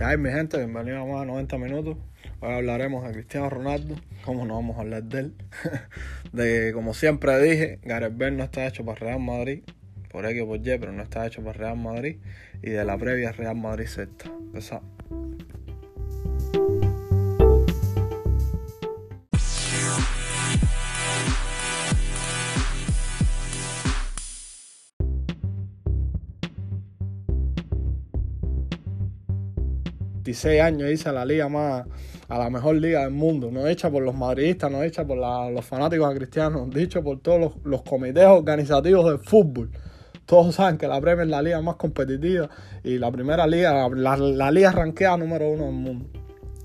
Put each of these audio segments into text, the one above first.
¿Qué hay, mi gente? Bienvenidos a más de 90 minutos. Hoy hablaremos de Cristiano Ronaldo. ¿Cómo no vamos a hablar de él? de como siempre dije, Gareth Bale no está hecho para Real Madrid, por X o por Y, pero no está hecho para Real Madrid. Y de la previa Real Madrid sexta. Empezamos. 26 años hice la liga más, a la mejor liga del mundo, no hecha por los madridistas, no hecha por los fanáticos de Cristiano, dicho por todos los, comités organizativos del fútbol. Todos saben que la Premier es la liga más competitiva y la primera liga, la, liga ranqueada número uno del mundo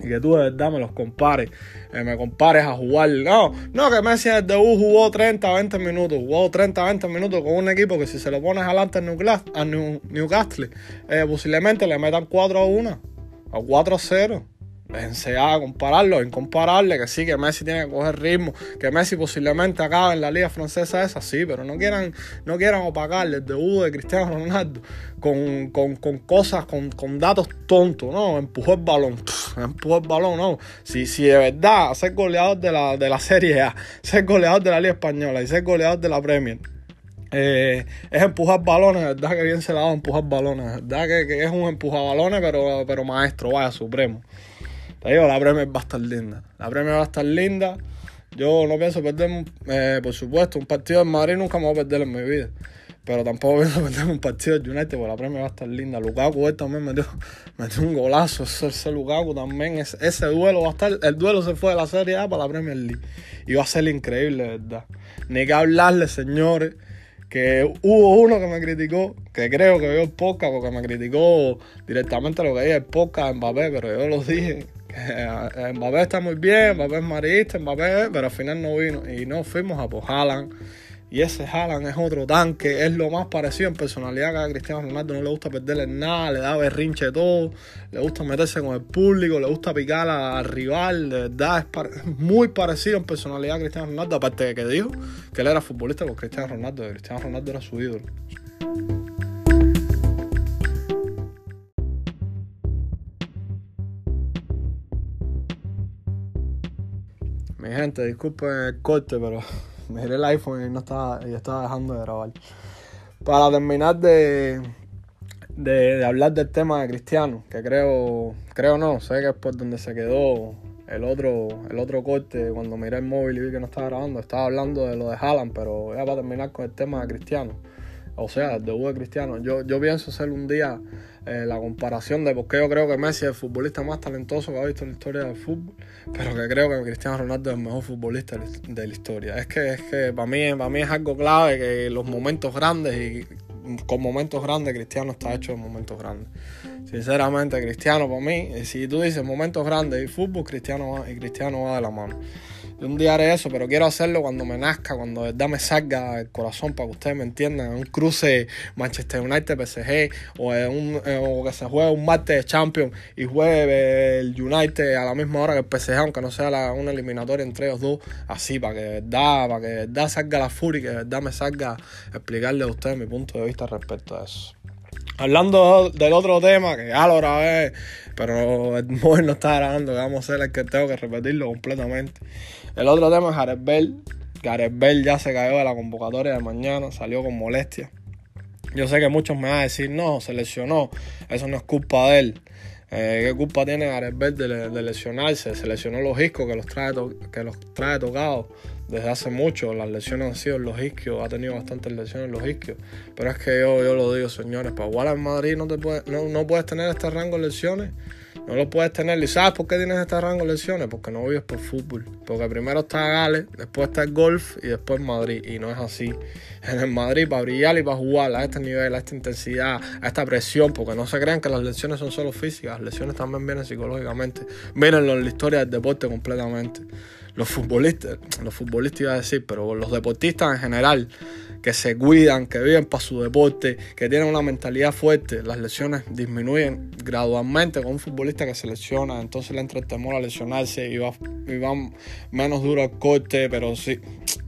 y que tú de verdad me los compares, eh, me compares a jugar. No, no, que Messi en el debut jugó 30, 20 minutos, jugó 30, 20 minutos con un equipo que si se lo pones adelante al Newcastle, eh, posiblemente le metan 4 a 1 a 4-0. Déjense a compararlo, incomparable, que sí, que Messi tiene que coger ritmo, que Messi posiblemente acabe en la liga francesa esa, sí, pero no quieran, no quieran opacarle el debut de Cristiano Ronaldo con, cosas, con, datos tontos, ¿no? Empujó el balón, empujó el balón, ¿no? Si, si de verdad ser goleador de la, de la Serie A, ser goleador de la Liga Española y ser goleador de la Premier eh, es empujar balones, verdad que bien se la da empujar balones, verdad que, es un empujar balones, pero, pero maestro, vaya, supremo. Te digo, la Premier va a estar linda. La Premier va a estar linda. Yo no pienso perder, eh, por supuesto, un partido en Madrid nunca me voy a perder en mi vida. Pero tampoco pienso perder un partido de United, porque la Premier va a estar linda. Lukaku él también metió, metió un golazo. Ese, ese Lukaku también, ese, ese, duelo va a estar. El duelo se fue de la Serie A para la Premier League. Y va a ser increíble, ¿verdad? Ni que hablarle, señores que hubo uno que me criticó, que creo que vio el podcast porque me criticó directamente lo que dije el podcast de Mbappé, pero yo lo dije. Que eh, Mbappé está muy bien, Mbappé es marista, Mbappé, pero al final no vino. Y no fuimos a por y ese Haaland es otro tanque, es lo más parecido en personalidad que a Cristiano Ronaldo. No le gusta perderle nada, le da berrinche todo, le gusta meterse con el público, le gusta picar al rival. De verdad, es, muy parecido en personalidad a Cristiano Ronaldo. Aparte de que dijo que él era futbolista con Cristiano Ronaldo, que Cristiano Ronaldo era su ídolo. Mi gente, disculpen el corte, pero me giré el iPhone y no estaba, y estaba dejando de grabar. Para terminar de, de, hablar del tema de Cristiano, que creo, creo no, sé que es por donde se quedó el otro, el otro corte, cuando miré el móvil y vi que no estaba grabando, estaba hablando de lo de Haaland, pero ya para terminar con el tema de Cristiano. O sea, el debut de Cristiano. Yo, yo pienso hacer un día eh, la comparación de por qué yo creo que Messi es el futbolista más talentoso que ha visto en la historia del fútbol, pero que creo que Cristiano Ronaldo es el mejor futbolista de la historia. Es que, es que para, mí, para mí es algo clave que los momentos grandes y con momentos grandes, Cristiano está hecho en momentos grandes. Sinceramente, Cristiano para mí, si tú dices momentos grandes y fútbol, Cristiano y Cristiano va de la mano un día haré eso, pero quiero hacerlo cuando me nazca, cuando de verdad me salga el corazón, para que ustedes me entiendan. Un cruce Manchester United PSG o, un, eh, o que se juegue un martes de Champions y juegue el United a la misma hora que el PSG, aunque no sea una eliminatoria entre ellos dos, así, para que de verdad, para que de salga la furia y que de verdad me salga explicarle a ustedes mi punto de vista respecto a eso. Hablando del otro tema, que ya lo grabé, pero el móvil no está grabando, que vamos a hacer el que tengo que repetirlo completamente. El otro tema es Gareth Bell. Gareth Bell ya se cayó de la convocatoria de mañana, salió con molestia. Yo sé que muchos me van a decir, no, se lesionó, eso no es culpa de él. Eh, ¿Qué culpa tiene Gareth Bell de, lesionarse? Se lesionó los iscos que los trae, que los trae tocados desde hace mucho. Las lesiones han sido en los isquios, ha tenido bastantes lesiones en los isquios. Pero es que yo, yo lo digo, señores, para jugar en Madrid no, te no, no puedes tener este rango de lesiones. No lo puedes tener. ¿Y sabes por qué tienes este rango de lesiones? Porque no vives por fútbol. Porque primero está Gales, después está el golf y después Madrid. Y no es así. En el Madrid, para brillar y para jugar a este nivel, a esta intensidad, a esta presión, porque no se crean que las lesiones son solo físicas, las lesiones también vienen psicológicamente. Vienen en la historia del deporte completamente. Los futbolistas, los futbolistas iba a decir, pero los deportistas en general que se cuidan, que viven para su deporte, que tienen una mentalidad fuerte, las lesiones disminuyen gradualmente con un futbolista que se lesiona, entonces le entra el temor a lesionarse y va, y va menos duro el corte, pero sí,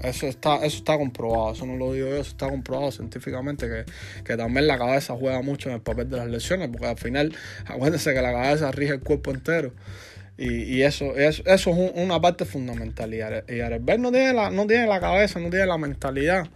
eso está, eso está comprobado, eso no lo digo yo, eso está comprobado científicamente que, que también la cabeza juega mucho en el papel de las lesiones, porque al final, acuérdense que la cabeza rige el cuerpo entero. Y, y eso, eso, eso es una parte fundamental. Y Arebel no tiene, la, no tiene la cabeza, no tiene la mentalidad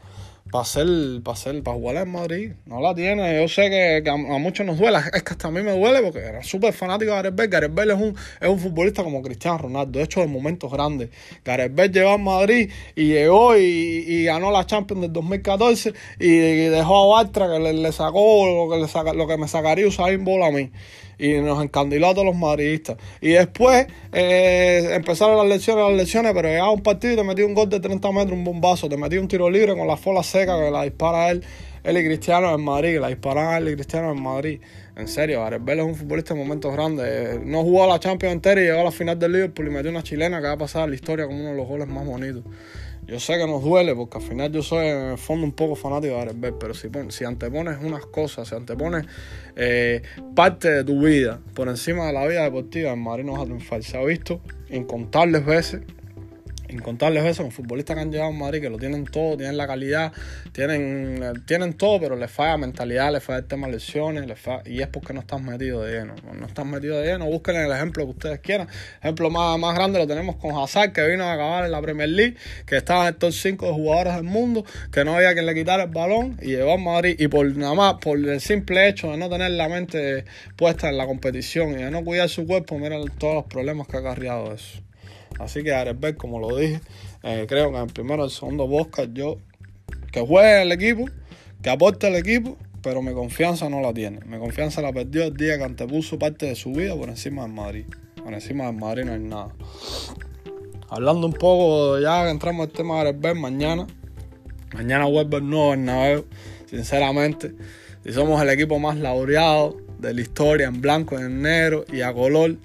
para ser, para ser, para jugar en Madrid. No la tiene. Yo sé que, a, muchos nos duele. Es que hasta a mí me duele porque era súper fanático de Gareth Bale. Gareth es un, es un futbolista como Cristiano Ronaldo, hecho de momentos grandes. Gareth Bale llegó a Madrid y llegó y, y ganó la Champions del 2014 y, dejó a Bartra que le, sacó lo que, le saca, lo que me sacaría Usain Bolt a mí y nos encandiló a todos los madridistas. Y después eh, empezaron las lecciones, las lecciones, pero llegaba un partido y te metí un gol de 30 metros, un bombazo, te metí un tiro libre con la fola seca que la dispara él, él y Cristiano en Madrid, que la disparan él y Cristiano en Madrid. En serio, Arebel es un futbolista en momentos grandes. No jugó a la Champions entera y llegó a la final del Liverpool y metió una chilena que va a pasar la historia como uno de los goles más bonitos. Yo sé que nos duele porque al final yo soy en el fondo un poco fanático de Gareth pero si, si antepones unas cosas, si antepones eh, parte de tu vida por encima de la vida deportiva, el Madrid no va a triunfar. Se ha visto incontables veces incontables veces con futbolistas que han llegado a Madrid que lo tienen todo, tienen la calidad, tienen, tienen todo, pero les falla mentalidad, les falla el tema de lesiones, les y es porque no están metidos de lleno. No están metidos de lleno, busquen el ejemplo que ustedes quieran. El ejemplo más, más grande lo tenemos con Hazard, que vino a acabar en la Premier League, que estaba en el top 5 de jugadores del mundo, que no había quien le quitara el balón y llegó a Madrid. Y por nada más, por el simple hecho de no tener la mente puesta en la competición y de no cuidar su cuerpo, miren todos los problemas que ha acarreado eso. Así que Arebel, como lo dije, eh, creo que en el primero y el segundo podcast yo que juegue el equipo, que aporte el equipo, pero mi confianza no la tiene. Mi confianza la perdió el día que antepuso parte de su vida por encima del Madrid. Por encima del Madrid no hay nada. Hablando un poco, ya que entramos al tema de Arebel, mañana. Mañana vuelve el nuevo Bernabéu, sinceramente. Si somos el equipo más laureado de la historia en blanco, en negro y a color,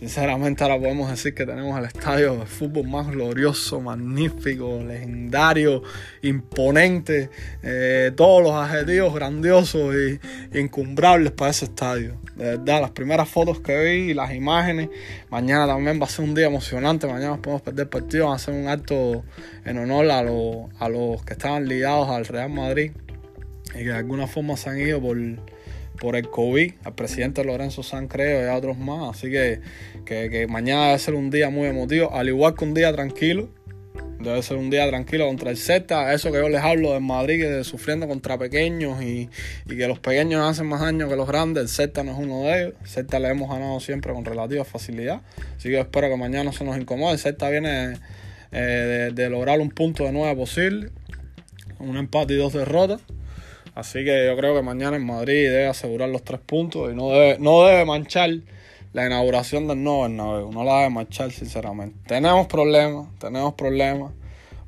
Sinceramente ahora podemos decir que tenemos el estadio de fútbol más glorioso, magnífico, legendario, imponente, eh, todos los adjetivos grandiosos e incumbrables para ese estadio. De verdad, las primeras fotos que vi y las imágenes, mañana también va a ser un día emocionante, mañana nos podemos perder partido, va a ser un acto en honor a, a los que estaban ligados al Real Madrid y que de alguna forma se han ido por por el COVID, al presidente Lorenzo San creo y a otros más. Así que, que, mañana debe ser un día muy emotivo, al igual que un día tranquilo. Debe ser un día tranquilo contra el Celta. Eso que yo les hablo de Madrid, que sufriendo contra pequeños y, que los pequeños hacen más daño que los grandes. El Celta no es uno de ellos. El Celta le hemos ganado siempre con relativa facilidad. Así que espero que mañana no se nos incomode. El Celta viene eh, de, de, lograr un punto de nueve posible. Un empate y dos derrotas. Así que yo creo que mañana en Madrid debe asegurar los tres puntos y no debe, no debe manchar la inauguración del nuevo Bernabéu. No la debe manchar, sinceramente. Tenemos problemas, tenemos problemas.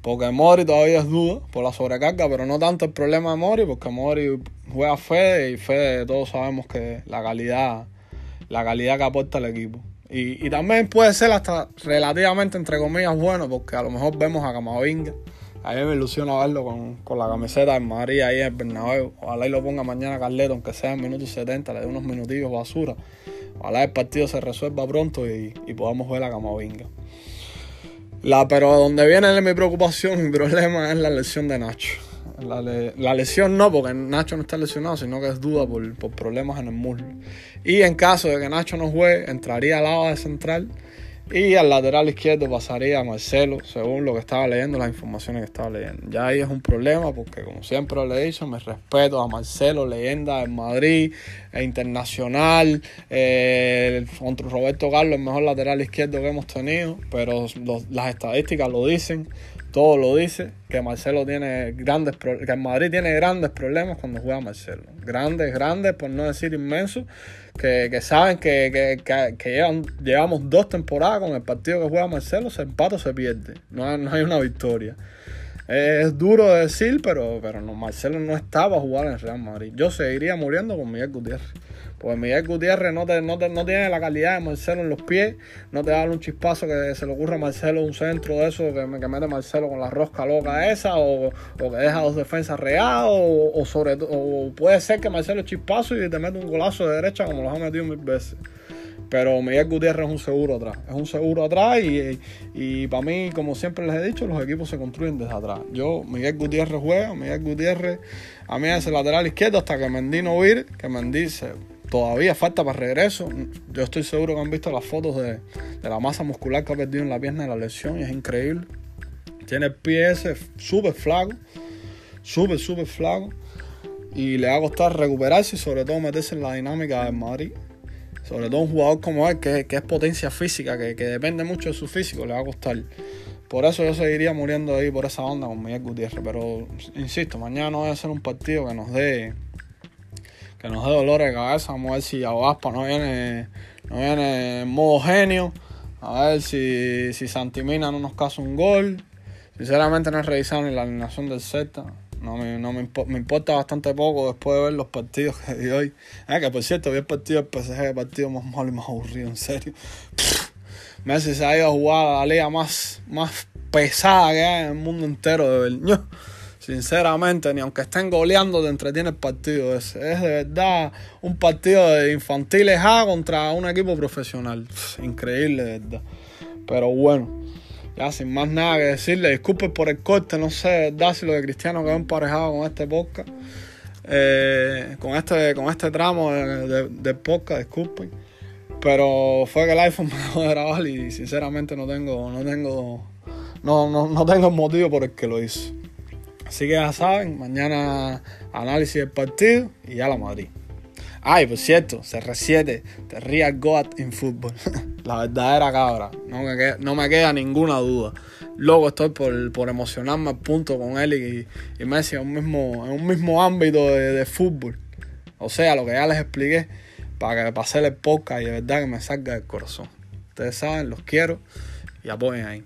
Porque Mori todavía es duda por la sobrecarga, pero no tanto el problema de Mori, porque Mori juega Fede y Fede todos sabemos que la calidad, la calidad que aporta el equipo. Y, y también puede ser hasta relativamente, entre comillas, bueno, porque a lo mejor vemos a Camavinga a mí me ilusiona verlo con, la camiseta de María ahí en el Bernabéu. Ojalá y lo ponga mañana Carleto, aunque sea en minutos 70, le dé unos minutillos basura. Ojalá el partido se resuelva pronto y, podamos ver a Camavinga. La, pero donde viene mi preocupación, mi problema es la lesión de Nacho. La, lesión no, porque Nacho no está lesionado, sino que es duda por, por problemas en el muslo. Y en caso de que Nacho no juegue, entraría al lado de central y al lateral izquierdo pasaría Marcelo, según lo que estaba leyendo, las informaciones que estaba leyendo. Ya ahí es un problema porque, como siempre le he dicho, me respeto a Marcelo, leyenda en Madrid, e internacional. Eh, contra Roberto Carlos, el mejor lateral izquierdo que hemos tenido, pero las estadísticas lo dicen todo lo dice, que Marcelo tiene grandes que Madrid tiene grandes problemas cuando juega Marcelo. Grandes, grandes, por no decir inmensos, que, saben que, llevan, llevamos dos temporadas con el partido que juega Marcelo, se empata o se pierde. No, no hay una victoria. Es duro de decir, pero, pero Marcelo no estaba jugar en Real Madrid. Yo seguiría muriendo con Miguel Gutiérrez. Porque Miguel Gutiérrez no, te, no, no tiene la calidad de Marcelo en los pies, no te da un chispazo que se le ocurra a Marcelo un centro de eso que, que mete Marcelo con la rosca loca esa, o, o que deja dos defensas regados, o, o, sobre, o puede ser que Marcelo chispazo y te mete un golazo de derecha como los ha metido mil veces. Pero Miguel Gutiérrez es un seguro atrás. Es un seguro atrás y, y, para mí, como siempre les he dicho, los equipos se construyen desde atrás. Yo, Miguel Gutiérrez juega, Miguel Gutiérrez a mí es el lateral izquierdo hasta que Mendy no vir, que Mendy se todavía falta para regreso. Yo estoy seguro que han visto las fotos de, la masa muscular que ha perdido en la pierna de la lesión y es increíble. Tiene el pie ese súper flaco, súper, súper flaco. Y le va a recuperarse y sobre todo meterse en la dinámica del Madrid. Sobre todo un jugador como él, que, es potencia física, que, que, depende mucho de su físico, le va a costar. Por eso yo seguiría muriendo ahí por esa onda con Miguel Gutiérrez. Pero insisto, mañana no va a ser un partido que nos dé que nos dé dolores de cabeza. Vamos a ver si Aguaspa no viene, no viene en modo genio. A ver si, si Santimina no nos casa un gol. Sinceramente no he revisado ni la alineación del Z. No, me, no me, me, importa bastante poco después de ver los partidos que di hoy. Ah, que por cierto, vi el partido del PSG, el partido más malo y más aburrido, en serio. Messi se ha ido a jugar a la liga más, más pesada que hay en el mundo entero de verdad. Sinceramente, ni aunque estén goleando, te entretiene el partido ese. Es de verdad un partido de infantiles A contra un equipo profesional. increíble, de verdad. Pero bueno, ya sin más nada que decirle, disculpen por el corte, no sé, verdad lo de Cristiano quedó emparejado con este podcast. Eh, con este con este tramo de, de, podcast, disculpen. Pero fue que el iPhone me dejó de grabar y sinceramente no tengo, no tengo, no, no, no tengo motivo por el que lo hice. Así que ya saben, mañana análisis del partido y ya la Madrid. Ay, por cierto, CR7, te rías Goat en fútbol. la verdadera cabra. No me, queda, no me queda ninguna duda. Luego estoy por, por emocionarme al punto con él y, y Messi en un mismo, en un mismo ámbito de, fútbol. O sea, lo que ya les expliqué para que pase el podcast y de verdad que me salga del corazón. Ustedes saben, los quiero y apoyen ahí.